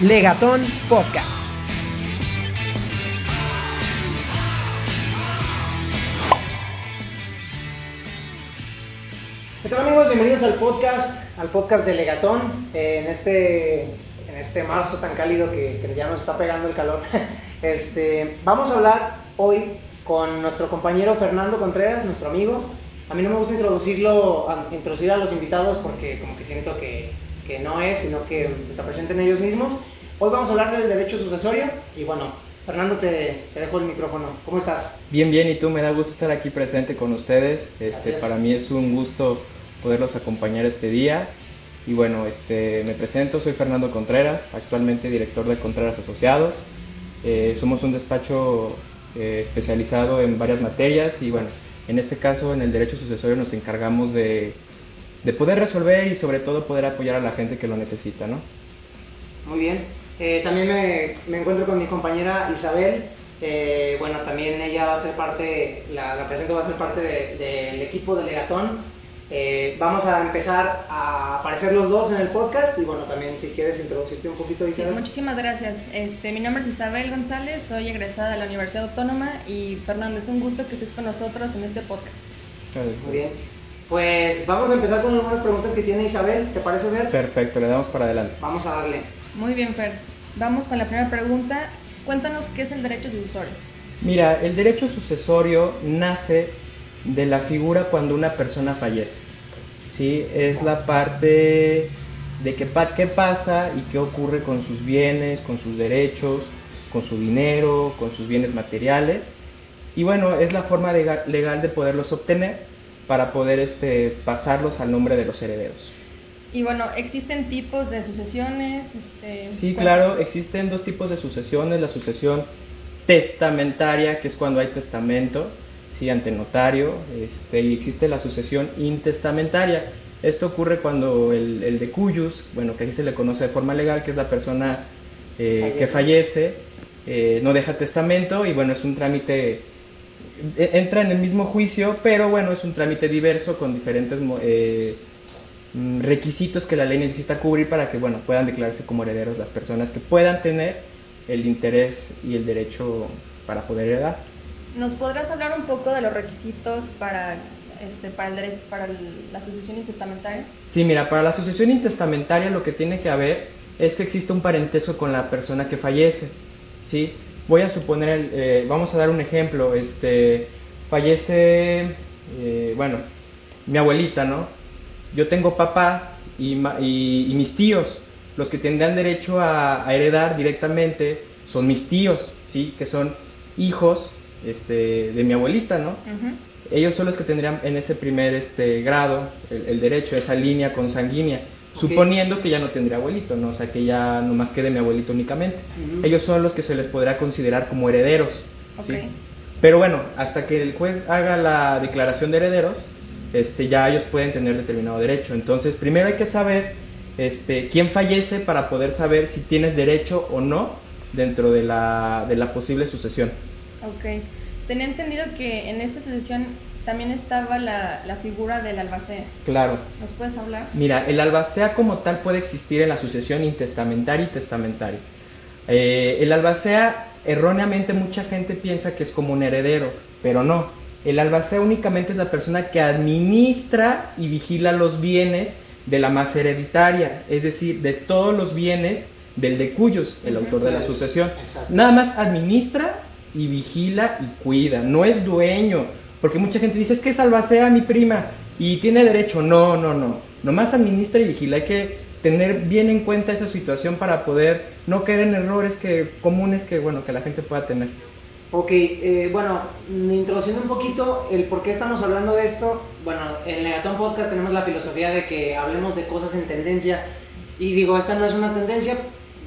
Legatón Podcast. ¿Qué tal amigos? Bienvenidos al podcast, al podcast de Legatón. Eh, en, este, en este marzo tan cálido que, que ya nos está pegando el calor. Este, vamos a hablar hoy con nuestro compañero Fernando Contreras, nuestro amigo. A mí no me gusta introducirlo, introducir a los invitados porque como que siento que, que no es, sino que se presenten ellos mismos. Hoy vamos a hablar del derecho sucesorio y bueno, Fernando te, te dejo el micrófono. ¿Cómo estás? Bien, bien, y tú, me da gusto estar aquí presente con ustedes. Este, Gracias. para mí es un gusto poderlos acompañar este día. Y bueno, este, me presento, soy Fernando Contreras, actualmente director de Contreras Asociados. Eh, somos un despacho eh, especializado en varias materias y bueno, en este caso en el derecho sucesorio nos encargamos de, de poder resolver y sobre todo poder apoyar a la gente que lo necesita, ¿no? Muy bien. Eh, también me, me encuentro con mi compañera Isabel. Eh, bueno, también ella va a ser parte, la, la presento va a ser parte de- del equipo de Legatón. Eh, vamos a empezar a aparecer los dos en el podcast y bueno, también si quieres introducirte un poquito Sí, Isabel. muchísimas gracias. Este, mi nombre es Isabel González, soy egresada de la Universidad Autónoma y Fernando, es un gusto que estés con nosotros en este podcast. Muy bien. Pues vamos a empezar con algunas preguntas que tiene Isabel. ¿Te parece ver? Perfecto, le damos para adelante. Vamos a darle. Muy bien, Fer. Vamos con la primera pregunta. Cuéntanos qué es el derecho sucesorio. Mira, el derecho sucesorio nace de la figura cuando una persona fallece. ¿sí? Es la parte de que, qué pasa y qué ocurre con sus bienes, con sus derechos, con su dinero, con sus bienes materiales. Y bueno, es la forma lega- legal de poderlos obtener para poder este, pasarlos al nombre de los herederos. Y bueno, ¿existen tipos de sucesiones? Este, Sí, claro, existen dos tipos de sucesiones, la sucesión testamentaria, que es cuando hay testamento, sí, ante notario, este, y existe la sucesión intestamentaria. Esto ocurre cuando el, el de cuyus, bueno, que aquí se le conoce de forma legal, que es la persona eh, que fallece, eh, no deja testamento y bueno, es un trámite, e- entra en el mismo juicio, pero bueno, es un trámite diverso con diferentes eh, requisitos que la ley necesita cubrir para que bueno puedan declararse como herederos las personas que puedan tener el interés y el derecho para poder heredar. ¿Nos podrás hablar un poco de los requisitos para, este, para, el dere- para el- la sucesión intestamentaria? Sí, mira, para la sucesión intestamentaria lo que tiene que haber es que existe un parentesco con la persona que fallece, ¿sí? Voy a suponer, eh, vamos a dar un ejemplo, este, fallece, eh, bueno, mi abuelita, ¿no? Yo tengo papá y, y- y mis tíos, los que tendrán derecho a, a heredar directamente son mis tíos, ¿sí? Que son hijos este, de mi abuelita, ¿no? Ellos son los que tendrían en ese primer este grado el, el derecho, esa línea consanguínea, suponiendo que ya no tendría abuelito, ¿no? O sea, que ya nomás quede mi abuelito únicamente. Ellos son los que se les podrá considerar como herederos. ¿sí? Pero bueno, hasta que el juez haga la declaración de herederos, este, ya ellos pueden tener determinado derecho. Entonces, primero hay que saber este, quién fallece para poder saber si tienes derecho o no dentro de la, de la posible sucesión. Ok. Tenía entendido que en esta sucesión también estaba la, la figura del albacea. Claro. ¿Nos puedes hablar? Mira, el albacea como tal puede existir en la sucesión intestamentaria y testamentaria. Eh, el albacea, erróneamente mucha gente piensa que es como un heredero, pero no. El albacea únicamente es la persona que administra y vigila los bienes de la masa hereditaria, es decir, de todos los bienes del de cuyos, el autor de la sucesión. Exacto. Nada más administra y vigila y cuida, no es dueño, porque mucha gente dice, es que es albacea mi prima y tiene derecho. No, no, no, nomás administra y vigila, hay que tener bien en cuenta esa situación para poder no caer en errores que, comunes que, bueno, que la gente pueda tener. Ok, eh, bueno, introduciendo un poquito el por qué estamos hablando de esto. Bueno, en Legatón Podcast tenemos la filosofía de que hablemos de cosas en tendencia. Y digo, esta no es una tendencia,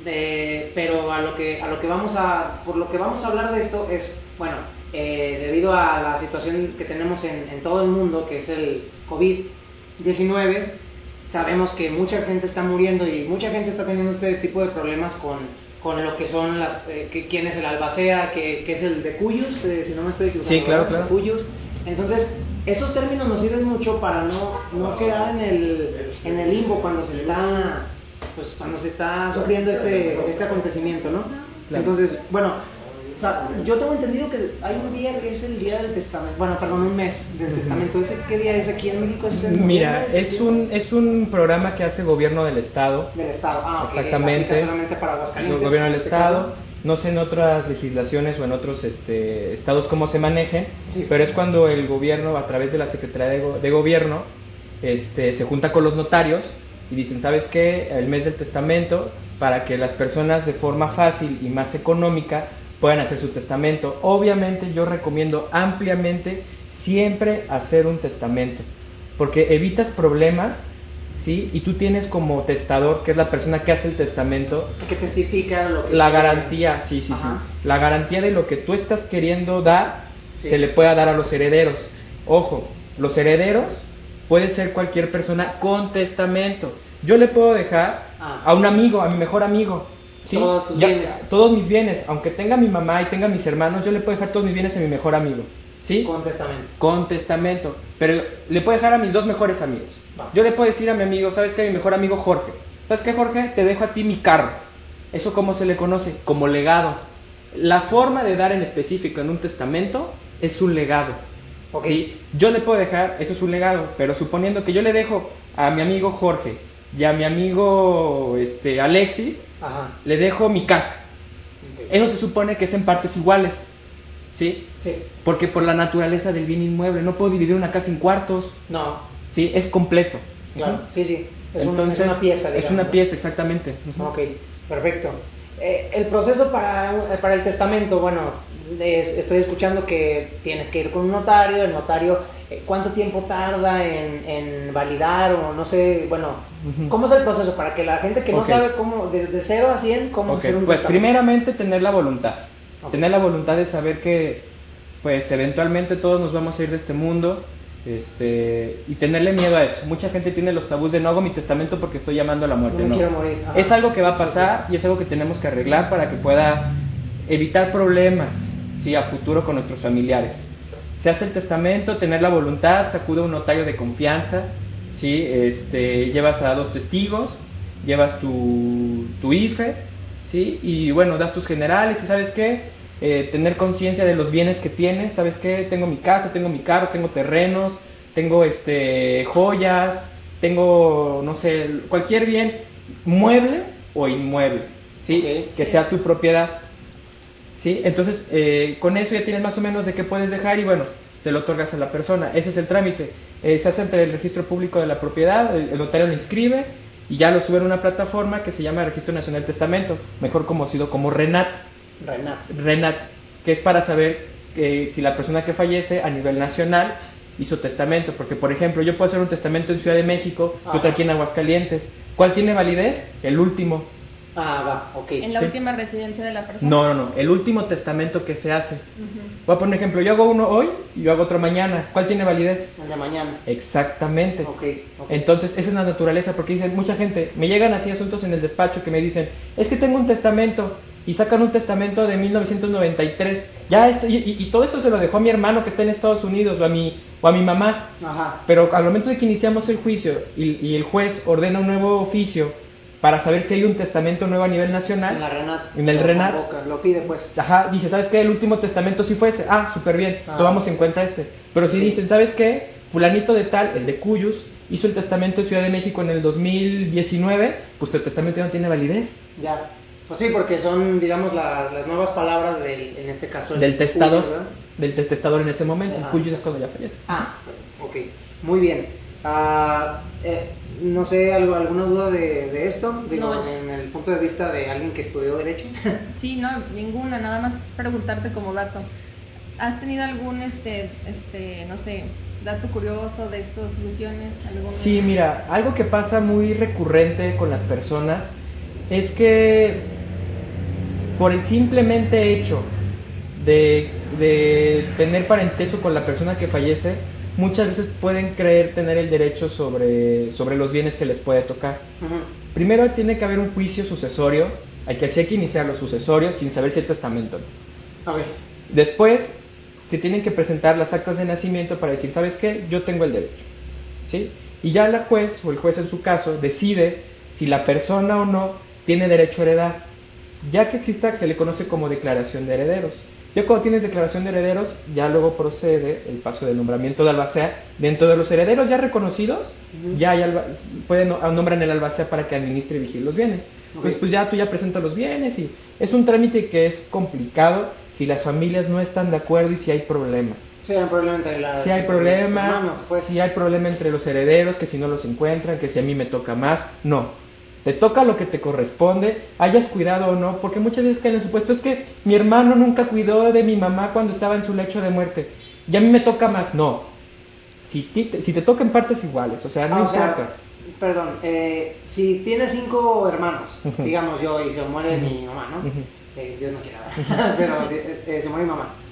eh, pero a lo que a lo que vamos a por lo que vamos a hablar de esto es, bueno, eh, debido a la situación que tenemos en, en todo el mundo, que es el COVID-19, sabemos que mucha gente está muriendo y mucha gente está teniendo este tipo de problemas con, con lo que son las, eh, que- quién es el albacea, que, que es el de Cuyos, eh, si no me estoy equivocando. Sí, claro, ¿verdad? claro. Cuyos. Entonces, estos términos nos sirven mucho para no, no quedar en el, en el limbo cuando se está pues cuando se está sufriendo este, este acontecimiento, ¿no? Entonces, bueno, o sea, yo tengo entendido que hay un día que es el día del testamento, bueno, perdón, un mes del testamento. ¿Ese qué día es aquí en México? ¿Es el Mira, es un, es un programa que hace gobierno del Estado. Del Estado, ah, ok, Exactamente. solamente para El Aguascalientes. gobierno del este Estado. caso. No sé en otras legislaciones o en otros este, estados cómo se manejen, Sí. pero es cuando el gobierno, a través de la Secretaría de, Go- de Gobierno, este, se junta con los notarios y dicen, ¿sabes qué? El mes del testamento, para que las personas de forma fácil y más económica puedan hacer su testamento. Obviamente yo recomiendo ampliamente siempre hacer un testamento, porque evitas problemas, ¿sí? Y tú tienes como testador, que es la persona que hace el testamento, Que testifica lo que la quiere. garantía, sí, sí, Ajá. sí. La garantía de lo que tú estás queriendo dar Sí. se le pueda dar a los herederos. Ojo, los herederos puede ser cualquier persona con testamento. Yo le puedo dejar Ah. a un amigo, a mi mejor amigo. ¿Sí? Todos tus Ya- bienes. Todos mis bienes. Aunque tenga mi mamá y tenga mis hermanos, yo le puedo dejar todos mis bienes a mi mejor amigo. ¿Sí? Con testamento. con testamento. Pero le puedo dejar a mis dos mejores amigos. Va. Yo le puedo decir a mi amigo, ¿sabes qué? A mi mejor amigo Jorge. ¿Sabes qué, Jorge? Te dejo a ti mi carro. ¿Eso cómo se le conoce? Como legado. La forma de dar en específico en un testamento es un legado. Ok. ¿sí? Yo le puedo dejar, eso es un legado, pero suponiendo que yo le dejo a mi amigo Jorge y a mi amigo este, Alexis, Ajá. le dejo mi casa. Eso se supone que es en partes iguales. ¿Sí? Sí. Porque por la naturaleza del bien inmueble, no puedo dividir una casa en cuartos, No, ¿sí? Es completo. claro. Sí, sí. Es, un- Entonces, es una pieza, Es una ¿no? pieza, exactamente. Ujú. Ok, perfecto. Eh, el proceso para, para el testamento, bueno, es- estoy escuchando que tienes que ir con un notario, el notario, eh, ¿cuánto tiempo tarda en, en validar o no sé, bueno. ¿cómo es el proceso para que la gente que no sabe cómo, desde 0 a 100, cómo Ok, hacer un Pues testamento? primeramente tener la voluntad. Tener la voluntad de saber que pues eventualmente todos nos vamos a ir de este mundo este, y tenerle miedo a eso. Mucha gente tiene los tabús de no hago mi testamento porque estoy llamando a la muerte. No quiero morir. Ajá. Es algo que va a Sí, pasar y es algo que tenemos que arreglar para que pueda evitar problemas ¿sí? a futuro con nuestros familiares. Se hace el testamento, tener la voluntad, se acude a un notario de confianza, ¿sí? este, llevas a dos testigos, llevas tu, tu IFE, ¿sí? y bueno, das tus generales y sabes qué, Eh, tener conciencia de los bienes que tienes, sabes qué, tengo mi casa, tengo mi carro, tengo terrenos, tengo este, joyas, tengo, no sé, cualquier bien mueble o inmueble, ¿sí? Que sea tu propiedad. ¿sí? Entonces, eh, con eso ya tienes más o menos de qué puedes dejar y bueno, se lo otorgas a la persona. Ese es el trámite. Eh, se hace ante el registro público de la propiedad, el, el notario lo inscribe y ya lo sube a una plataforma que se llama Registro Nacional del Testamento, mejor conocido como RENAT. Renat. RENAT, que es para saber que si la persona que fallece a nivel nacional hizo testamento, porque por ejemplo yo puedo hacer un testamento en Ciudad de México y otro aquí en Aguascalientes. ¿Cuál tiene validez? El último. Ah, va, ok. En la Sí. última residencia de la persona. No, no, no, el último testamento que se hace. Ujú. Voy a poner un ejemplo, yo hago uno hoy y yo hago otro mañana. ¿Cuál tiene validez? El de mañana. Exactamente. Ok, ok. Entonces, esa es la naturaleza, porque dicen, mucha gente, me llegan así asuntos en el despacho que me dicen, es que tengo un testamento, y sacan un testamento de 1993, ya esto, y, y- y todo esto se lo dejó a mi hermano que está en Estados Unidos, o a mi, o a mi mamá, Ajá. pero al momento de que iniciamos el juicio y, y el juez ordena un nuevo oficio para saber si hay un testamento nuevo a nivel nacional, En la Renat. En el Renat. Lo pide, pues. Ajá, dice, ¿sabes qué? El último testamento sí fue ese. Ah, súper bien, Ah. tomamos en cuenta este. Pero si Sí. dicen, ¿sabes qué? Fulanito de tal, el de Cuyus, hizo el testamento en Ciudad de México en el 2019, pues tu testamento ya no tiene validez. Ya. Pues sí, porque son, digamos, la- las nuevas palabras del, en este caso, el Del testador, cuyo, ¿verdad? del te- testador en ese momento. El. Cuyus es cuando ya fallece. Ah, ok. Muy bien. Ah, eh, no sé, ¿algo, ¿alguna duda de, de esto? Digo, No. en el punto de vista de alguien que estudió Derecho. Sí, no, ninguna, nada más preguntarte como dato. ¿Has tenido algún, este, este, no sé, dato curioso de estas sucesiones? ¿Alguna- Sí, mira, algo que pasa muy recurrente con las personas es que por el simplemente hecho de, de tener parentesco con la persona que fallece, muchas veces pueden creer tener el derecho sobre, sobre los bienes que les puede tocar. Primero tiene que haber un juicio sucesorio, hay que, así hay que iniciar los sucesorios sin saber si hay testamento. o no. Ok. Después, te tienen que presentar las actas de nacimiento para decir, ¿sabes qué? Yo tengo el derecho. ¿Sí? Y ya la juez, o el juez en su caso, decide si la persona o no tiene derecho a heredar, ya que exista que le conoce como declaración de herederos. Ya cuando tienes declaración de herederos, ya luego procede el paso del nombramiento de albacea. Dentro de los herederos ya reconocidos, ya hay alba, pueden nombrar el albacea para que administre y vigile los bienes. Entonces, pues ya tú ya presentas los bienes y es un trámite que es complicado si las familias no están de acuerdo y si hay problema. Si hay problema entre las, si hay problema, pues. si hay problema entre los herederos, que si no los encuentran, que si a mí me toca más, no te toca lo que te corresponde, hayas cuidado o no, porque muchas veces caen en el supuesto es que mi hermano nunca cuidó de mi mamá cuando estaba en su lecho de muerte y a mí me toca más, no. Si, te, si te toca en partes iguales, o sea, no Ah, importa. sea, perdón, eh, si tienes cinco hermanos, digamos yo, y se muere mi mamá, ¿no? Eh, Dios no quiera, pero eh, eh, se muere mi mamá.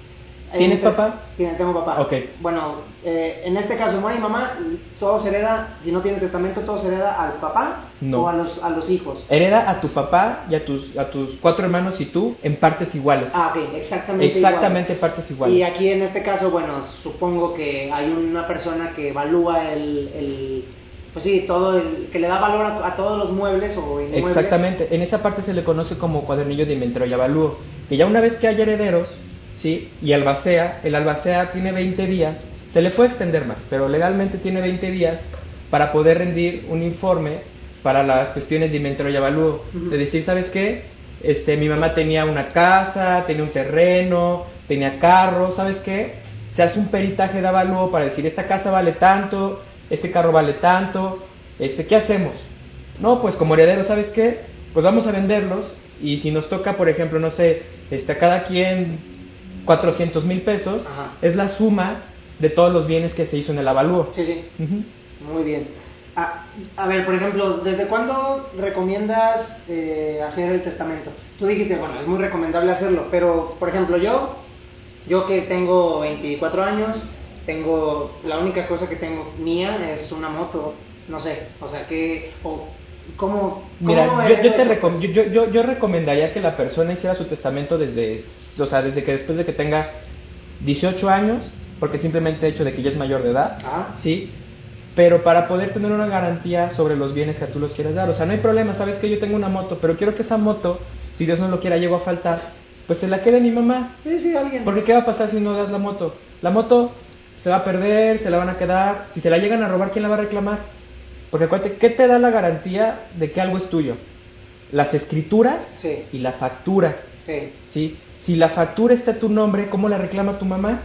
¿Tienes Este- papá? Tengo papá. Ok. Bueno, eh, en este caso muere mi mamá, todo se hereda, si no tiene testamento, todo se hereda al papá No. o a los, a los hijos. Hereda a tu papá y a tus, a tus cuatro hermanos y tú en partes iguales. Ah, ok, exactamente. Exactamente iguales. partes iguales. Y aquí en este caso, bueno, supongo que hay una persona que evalúa el, el pues sí, todo el, que le da valor a, a todos los muebles o inmuebles. Exactamente, en esa parte se le conoce como cuadernillo de inventario y avalúo, que ya una vez que hay herederos, ¿sí? Y albacea, el albacea tiene 20 días, se le puede extender más, pero legalmente tiene 20 días para poder rendir un informe para las cuestiones de inventario y avalúo. De decir, ¿sabes qué? Este, mi mamá tenía una casa, tenía un terreno, tenía carro, ¿sabes qué? Se hace un peritaje de avalúo para decir, esta casa vale tanto, este carro vale tanto, este, ¿qué hacemos? No, pues como heredero, ¿sabes qué? Pues vamos a venderlos y si nos toca, por ejemplo, no sé, este, cada quien 400 mil pesos, Ajá. es la suma de todos los bienes que se hizo en el avalúo. Sí, sí, muy bien. A ver, por ejemplo, ¿desde cuándo recomiendas eh, hacer el testamento? Tú dijiste, bueno, es muy recomendable hacerlo, pero, por ejemplo, yo, yo que tengo 24 años, tengo, la única cosa que tengo mía es una moto, no sé, o sea, que, o, ¿cómo, Mira, cómo yo, te recom- pues? yo, yo- yo- yo recomendaría que la persona hiciera su testamento desde, o sea, desde que después de que tenga 18 años, porque simplemente el hecho de que ya es mayor de edad, Ah. ¿sí? Pero para poder tener una garantía sobre los bienes que tú los quieras dar. O sea, no hay problema, sabes que yo tengo una moto, pero quiero que esa moto, si Dios no lo quiera, llego a faltar, pues se la quede mi mamá. Sí, sí, alguien. Porque ¿qué va a pasar si no das la moto? La moto se va a perder, se la van a quedar. Si se la llegan a robar, ¿quién la va a reclamar? Porque acuérdate, ¿qué te da la garantía de que algo es tuyo? Las escrituras Sí. y la factura. Sí, ¿sí? Si la factura está a tu nombre, ¿cómo la reclama tu mamá?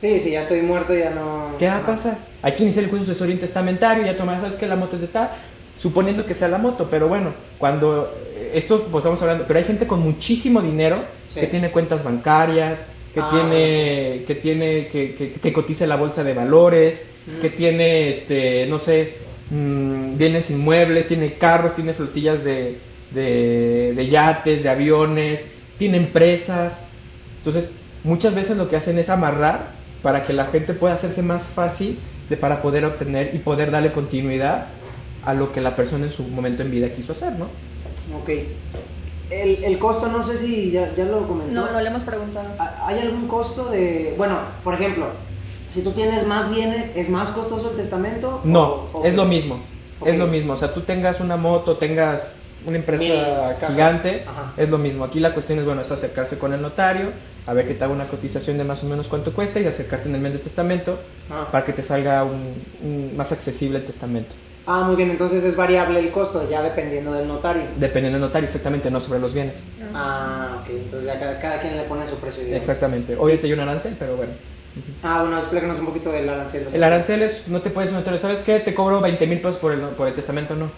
sí, si ya estoy muerto ya no... ¿Qué va a pasar? Hay que iniciar el juicio sucesorio testamentario ya mamá sabes que la moto es de tal, suponiendo que sea la moto, pero bueno, cuando eh, esto pues estamos hablando, pero hay gente con muchísimo dinero Sí. que tiene cuentas bancarias, que Ah, tiene, que tiene, que, que, que cotiza la bolsa de valores, Mm. que tiene, este, no sé, mm, bienes inmuebles, tiene carros, tiene flotillas de, de, de yates, de aviones, tiene empresas. Entonces, muchas veces lo que hacen es amarrar para que la gente pueda hacerse más fácil de, para poder obtener y poder darle continuidad a lo que la persona en su momento en vida quiso hacer, ¿no? Ok. El, el costo, no sé si ya, ya lo comentó. No, no le hemos preguntado. ¿Ha- ¿Hay algún costo de, bueno, por ejemplo, si tú tienes más bienes, ¿es más costoso el testamento? No, O- o es qué? lo mismo. Es lo mismo. O sea, tú tengas una moto, tengas una empresa gigante, es lo mismo. Aquí la cuestión es, bueno, es acercarse con el notario, a ver que te haga una cotización de más o menos cuánto cuesta y acercarte en el mes de testamento Ah. para que te salga un, un- más accesible el testamento. Ah, muy bien, entonces es variable el costo, ya dependiendo del notario. Dependiendo del notario, exactamente, no sobre los bienes. Ah, ok, entonces ya cada, cada quien le pone su precio. digamos. Exactamente. Obviamente hay un arancel, pero bueno. Ah, bueno, explícanos un poquito del arancel. El arancel es, no te puedes notar, ¿sabes qué? Te cobro 20 mil pesos por el, por el testamento, no.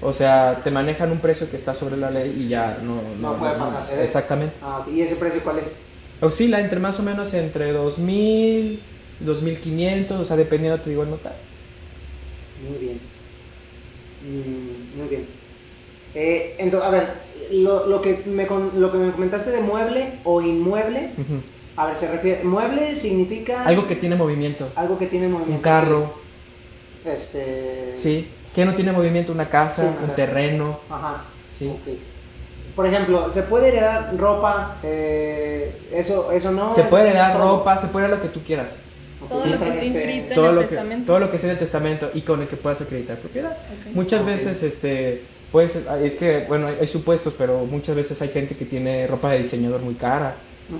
O sea, te manejan un precio que está sobre la ley y ya no... No puede pasarse de eso. Exactamente. Ah, ¿y ese precio cuál es? Oscila entre más o menos entre 2000, 2500, o sea, dependiendo, te digo, el notario. Muy bien. Mm, muy bien. Eh, ento- a ver, lo, lo que me, con- lo que me comentaste de mueble o inmueble, Ujú. A ver, se refiere. Mueble significa. Algo que tiene movimiento. Algo que tiene movimiento. Un carro, Este. sí. ¿Qué no tiene movimiento? Una casa, Sí, un terreno. Ajá. Sí. Por ejemplo, ¿se puede heredar ropa? Eh, eso, eso no. se eso puede sí, dar todo. ropa, se puede dar lo que tú quieras. Todo Sí. lo que esté esté- inscrito todo en lo el que testamento. todo lo que sea del testamento y con el que puedas acreditar propiedad muchas veces este Pues es que, bueno, hay, hay supuestos, pero muchas veces hay gente que tiene ropa de diseñador muy cara,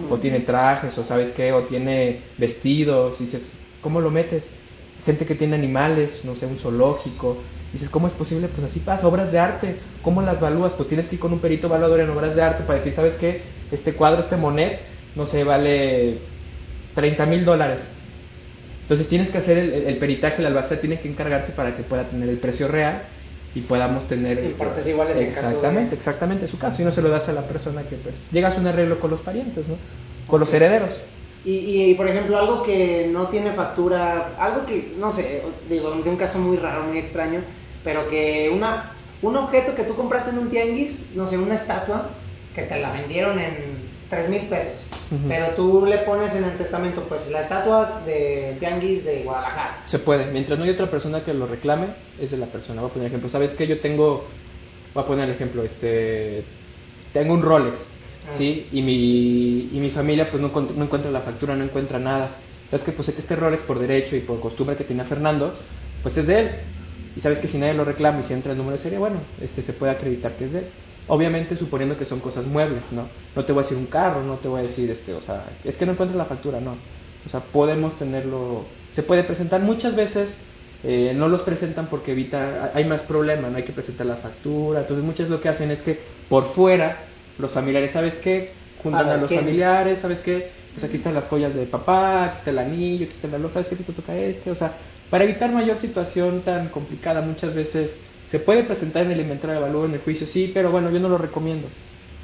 O tiene trajes, o sabes qué, o tiene vestidos, y dices, ¿cómo lo metes? Gente que tiene animales, no sé, un zoológico, dices, ¿cómo es posible? Pues así pasa, obras de arte, ¿cómo las evalúas? Pues tienes que ir con un perito evaluador en obras de arte para decir, ¿sabes qué? Este cuadro, este monet, no sé, vale 30 mil dólares. Entonces tienes que hacer el, el peritaje, el albacea tiene que encargarse para que pueda tener el precio real y podamos tener... Y este, partes iguales en caso de- Exactamente, exactamente, su caso. Y no se lo das a la persona que pues llegas a un arreglo con los parientes, ¿no? Con los herederos. Y, y, por ejemplo, algo que no tiene factura, algo que, no sé, digo, de un caso muy raro, muy extraño, pero que una, un objeto que tú compraste en un tianguis, no sé, una estatua, que te la vendieron en 3 mil pesos, pero tú le pones en el testamento, pues, la estatua de tianguis de Guadalajara. Se puede, mientras no haya otra persona que lo reclame, es de la persona. Voy a poner ejemplo. ¿Sabes qué? Yo tengo, voy a poner el ejemplo, este, tengo un Rolex, Ah. ¿sí? Y mi, y mi familia pues no, no encuentra la factura, no encuentra nada. ¿Sabes qué? Pues sé que este Rolex por derecho y por costumbre que tenía Fernando, pues es de él. Y sabes que si nadie lo reclama y si entra el número de serie, bueno, este se puede acreditar que es de él. Obviamente suponiendo que son cosas muebles, ¿no? No te voy a decir un carro, no te voy a decir, este, o sea, es que no encuentro la factura, no. O sea, podemos tenerlo, se puede presentar muchas veces, eh, no los presentan porque evita, hay más problema, no hay que presentar la factura, entonces muchas lo que hacen es que por fuera, los familiares, ¿sabes qué? Juntan Ah, a los ¿quién? familiares, ¿sabes qué? Pues aquí están las joyas de papá, aquí está el anillo, aquí está el reloj, ¿sabes qué? Te toca este, o sea, para evitar mayor situación tan complicada muchas veces se puede presentar en el inventario de valor en el juicio, sí, pero bueno, yo no lo recomiendo,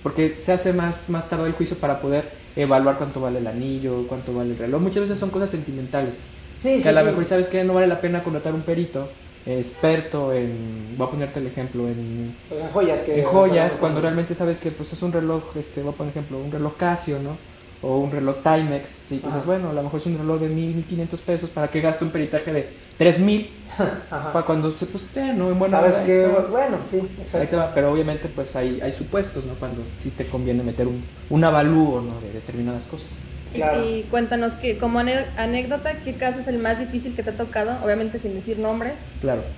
porque se hace más, más tarde el juicio para poder evaluar cuánto vale el anillo, cuánto vale el reloj, muchas veces son cosas sentimentales, Sí, que sí, a lo sí. mejor sabes que no vale la pena contratar un perito experto en, voy a ponerte el ejemplo, en, Pues en joyas que... en joyas, cuando realmente sabes que pues es un reloj, este, voy a poner ejemplo, un reloj Casio, ¿no? O un reloj Timex, sí, Ajá. dices, bueno, a lo mejor es un reloj de mil, mil quinientos pesos, ¿para que gaste un peritaje de tres mil? Para cuando se pues esté, ¿no? En buena Sabes hora, que... está. Bueno, sí, Ahí te exacto. va, pero obviamente pues hay, hay supuestos, ¿no? Cuando sí te conviene meter un, un avalúo, ¿no? De determinadas cosas. Y- Claro. Y, cuéntanos que como anécdota, ¿qué caso es el más difícil que te ha tocado? Obviamente sin decir nombres. Claro.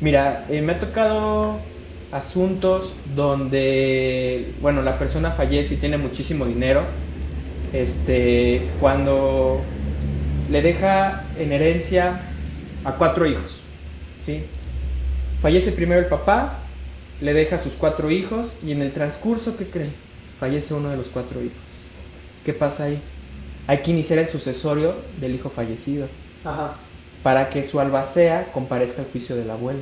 Mira, eh, me ha tocado asuntos donde, bueno, la persona fallece y tiene muchísimo dinero. Este, cuando le deja en herencia a cuatro hijos, ¿sí? Fallece primero el papá, le deja a sus cuatro hijos y en el transcurso, ¿qué creen? Fallece uno de los cuatro hijos. ¿Qué pasa ahí? Hay que iniciar el sucesorio del hijo fallecido Ajá. para que su albacea comparezca al juicio del abuelo,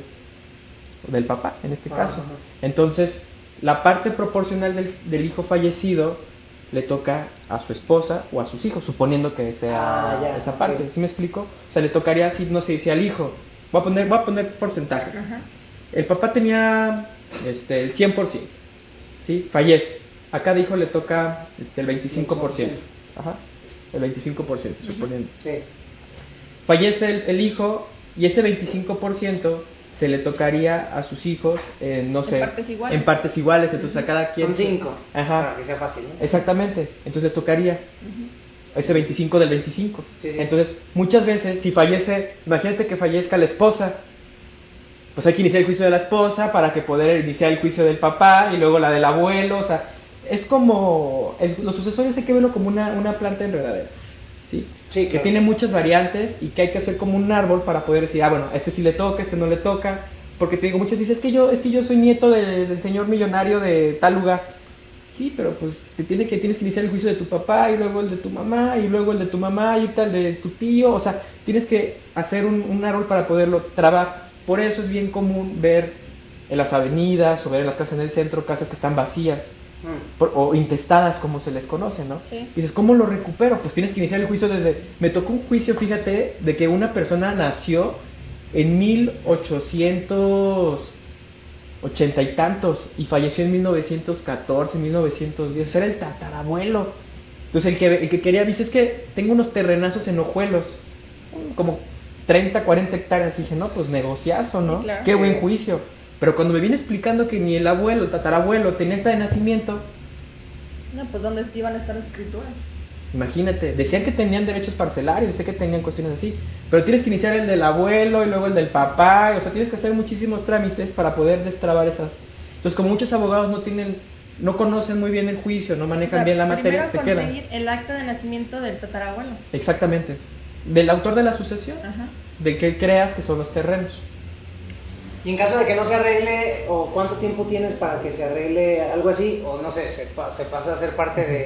o del papá en este caso. ajá. Entonces, la parte proporcional del, del hijo fallecido le toca a su esposa o a sus hijos, suponiendo que sea Ah, ya, esa parte. ¿Sí me explico? O sea, le tocaría, si no sé, si al hijo, voy a poner, voy a poner porcentajes. Ajá. El papá tenía este, el 100%, ¿sí? Fallece. A cada hijo le toca este, el 25%. Ajá. El 25%, suponiendo. Sí. Fallece el, el hijo y ese 25% se le tocaría a sus hijos, eh, no En sé, partes iguales. en partes iguales, entonces a cada quien... Son cinco. Ajá. Para que sea fácil, ¿no? Exactamente, entonces tocaría ese 25 del 25. Sí, sí. Entonces, muchas veces, si fallece, imagínate que fallezca la esposa, pues hay que iniciar el juicio de la esposa para que poder iniciar el juicio del papá y luego la del abuelo, o sea, es como, el- los sucesorios hay que verlo como una, una planta enredadera, ¿sí? Sí, Que tiene muchas variantes y que hay que hacer como un árbol para poder decir, ah, bueno, a este sí le toca, a este no le toca, porque te digo, muchos dicen, es que yo, es que yo soy nieto de- del señor millonario de tal lugar. Sí, pero pues te tiene que, tienes que iniciar el juicio de tu papá y luego el de tu mamá y luego el de tu mamá y tal de tu tío. O sea, tienes que hacer un, un árbol para poderlo trabar. Por eso es bien común ver en las avenidas o ver en las casas en el centro casas que están vacías. Por- o intestadas como se les conoce, ¿no? Sí. Y dices, ¿cómo lo recupero? Pues tienes que iniciar el juicio desde... Me tocó un juicio, fíjate, de que una persona nació en 1880 y tantos y falleció en 1914, 1910. O sea, era el tatarabuelo. Entonces el que, el que quería, dice, es que tengo unos terrenazos en Ojuelos, como 30, 40 hectáreas. Y dije, no, pues negociazo, ¿no? Sí, claro. Qué buen juicio. Pero cuando me viene explicando que ni el abuelo, el tatarabuelo, tenía acta de nacimiento, No, pues ¿dónde iban a estar las escrituras? Imagínate, decían que tenían derechos parcelarios, sé que tenían cuestiones así, pero tienes que iniciar el del abuelo y luego el del papá, o sea, tienes que hacer muchísimos trámites para poder destrabar esas. Entonces, como muchos abogados no tienen, no conocen muy bien el juicio, no manejan O sea, bien la materia, se quedan. conseguir el acta de nacimiento del tatarabuelo. Exactamente. Del autor de la sucesión, Ajá. del que creas que son los terrenos. Y en caso de que no se arregle, o cuánto tiempo tienes para que se arregle algo así, o no sé, se, pa- se pasa a ser parte de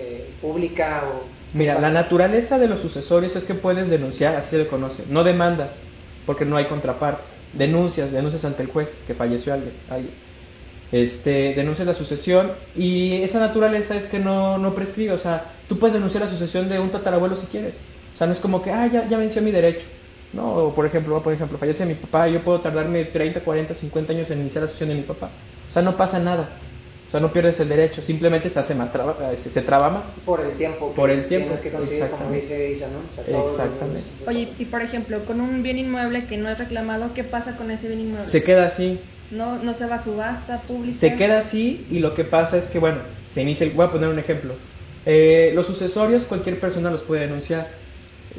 eh, pública o... Mira, la naturaleza de los sucesorios es que puedes denunciar, así se le conoce, no demandas, porque no hay contraparte. Denuncias, denuncias ante el juez que falleció alguien. alguien. Este, denuncias la sucesión y esa naturaleza es que no, no prescribe, o sea, tú puedes denunciar la sucesión de un tatarabuelo si quieres. O sea, no es como que, ah, ya, ya venció mi derecho. No, o por ejemplo, por ejemplo, fallece mi papá y yo puedo tardarme 30, 40, 50 años en iniciar la sucesión de mi papá. O sea, no pasa nada. O sea, no pierdes el derecho, simplemente se hace más traba, se, se traba más. Por el tiempo. que Por el tiempo, que como exactamente. dice Isa, ¿no? O sea, todos los- Exactamente. Oye, y por ejemplo, con un bien inmueble que no es reclamado, ¿qué pasa con ese bien inmueble? Se queda así, No, no se va a subasta pública. Se queda así y lo que pasa es que, bueno, se inicia, el- voy a poner un ejemplo. Eh, los sucesorios cualquier persona los puede denunciar.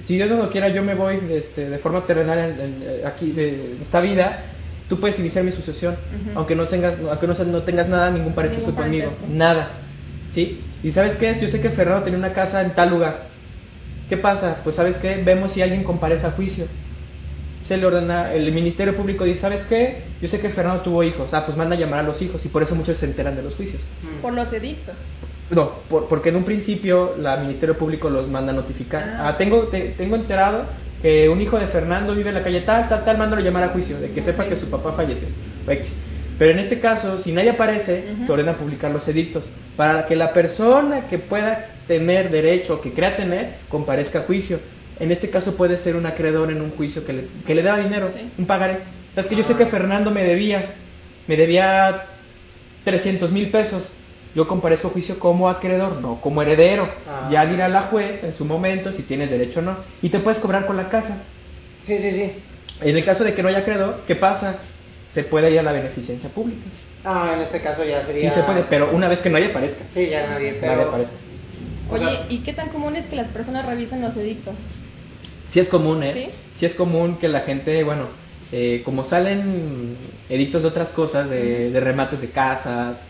Si Dios no lo quiera, yo me voy este, de forma terrenal en- en- eh, aquí de esta vida, tú puedes iniciar mi sucesión, aunque no tengas, aunque no, no tengas nada, ningún parentesco conmigo, parentesco. nada, ¿sí? Y sabes qué es, yo sé que Fernando tenía una casa en tal lugar. ¿Qué pasa? Pues sabes qué, vemos si alguien comparece a juicio se le ordena, el Ministerio Público dice, ¿sabes qué? Yo sé que Fernando tuvo hijos, ah, pues manda a llamar a los hijos y por eso muchos se enteran de los juicios. Por los edictos. No, por- porque en un principio la Ministerio Público los manda a notificar. Ah. Ah, tengo, te- tengo enterado que un hijo de Fernando vive en la calle tal, tal, tal, mándalo a llamar a juicio, de que sepa que su papá falleció. X. Pero en este caso, si nadie aparece, Ujú. se ordena publicar los edictos para que la persona que pueda tener derecho o que crea tener comparezca a juicio. En este caso puede ser un acreedor en un juicio que le, que le deba dinero, Sí. un pagaré. Es que yo sé Ah. que Fernando me debía, me debía 300 mil pesos. Yo comparezco a juicio como acreedor, no como heredero. Ah. Ya dirá la juez en su momento si tienes derecho o no. Y te puedes cobrar con la casa. Sí, sí, sí. En el caso de que no haya acreedor, ¿qué pasa? Se puede ir a la beneficencia pública. Ah, en este caso ya sería... Sí se puede, pero una vez que nadie aparezca. Sí, ya nadie, pero... Nadie aparezca. O Oye, sea- ¿y qué tan común es que las personas revisen los edictos? Sí es común, ¿eh? ¿Sí? Sí es común que la gente, bueno, eh, como salen edictos de otras cosas, de, de remates de casas,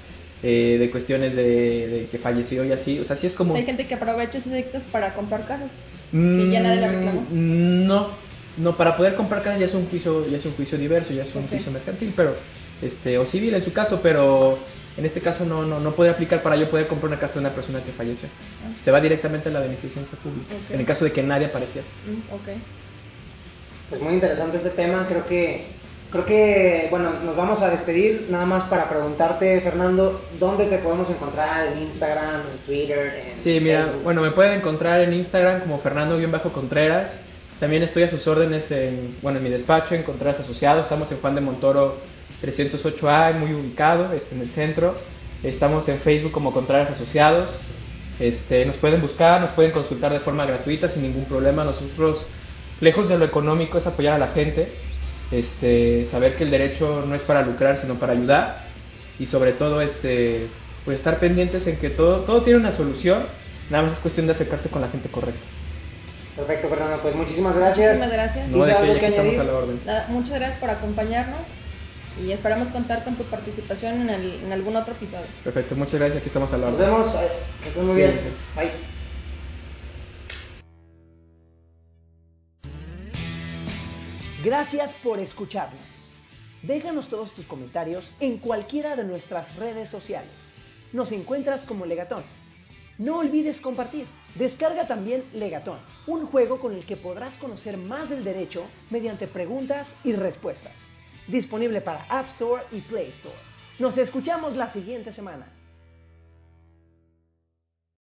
eh, de cuestiones de, de que falleció y así, o sea, sí es O común. sea, hay gente que aprovecha esos edictos para comprar carros. que ya nadie la reclamó. Mm, No, no, para poder comprar casa ya es un juicio, ya es un juicio diverso, ya es un juicio mercantil, pero este o civil en su caso, pero en este caso no no no puede aplicar para yo poder comprar una casa de una persona que falleció. Ah. Se va directamente a la beneficencia pública, en el caso de que nadie apareciera. Mm, ok. Pues muy interesante este tema, creo que creo que bueno, nos vamos a despedir nada más para preguntarte, Fernando, ¿dónde te podemos encontrar en Instagram, en Twitter, en Sí, mira, Facebook? bueno, me pueden encontrar en Instagram como Fernando-Contreras. También estoy a sus órdenes en, bueno, en mi despacho, en Contreras Asociados. Estamos en Juan de Montoro 308A, muy ubicado, este, en el centro. Estamos en Facebook como Contreras Asociados. Este, nos pueden buscar, nos pueden consultar de forma gratuita sin ningún problema. Nosotros, lejos de lo económico, es apoyar a la gente. Este, saber que el derecho no es para lucrar, sino para ayudar. Y sobre todo, este, pues estar pendientes en que todo, todo tiene una solución. Nada más es cuestión de acercarte con la gente correcta. Perfecto, Fernando, pues muchísimas gracias. Muchísimas gracias. No, de ¿Quise que estamos a la orden. Nada, muchas gracias por acompañarnos y esperamos contar con tu participación en, el- en algún otro episodio. Perfecto, muchas gracias, aquí estamos a la Nos orden. vemos, eh, que estén muy bien. Bye. Gracias por escucharnos. Déjanos todos tus comentarios en cualquiera de nuestras redes sociales. Nos encuentras como Legatón. No olvides compartir. Descarga también Legatón, un juego con el que podrás conocer más del derecho mediante preguntas y respuestas. Disponible para App Store y Play Store. Nos escuchamos la siguiente semana.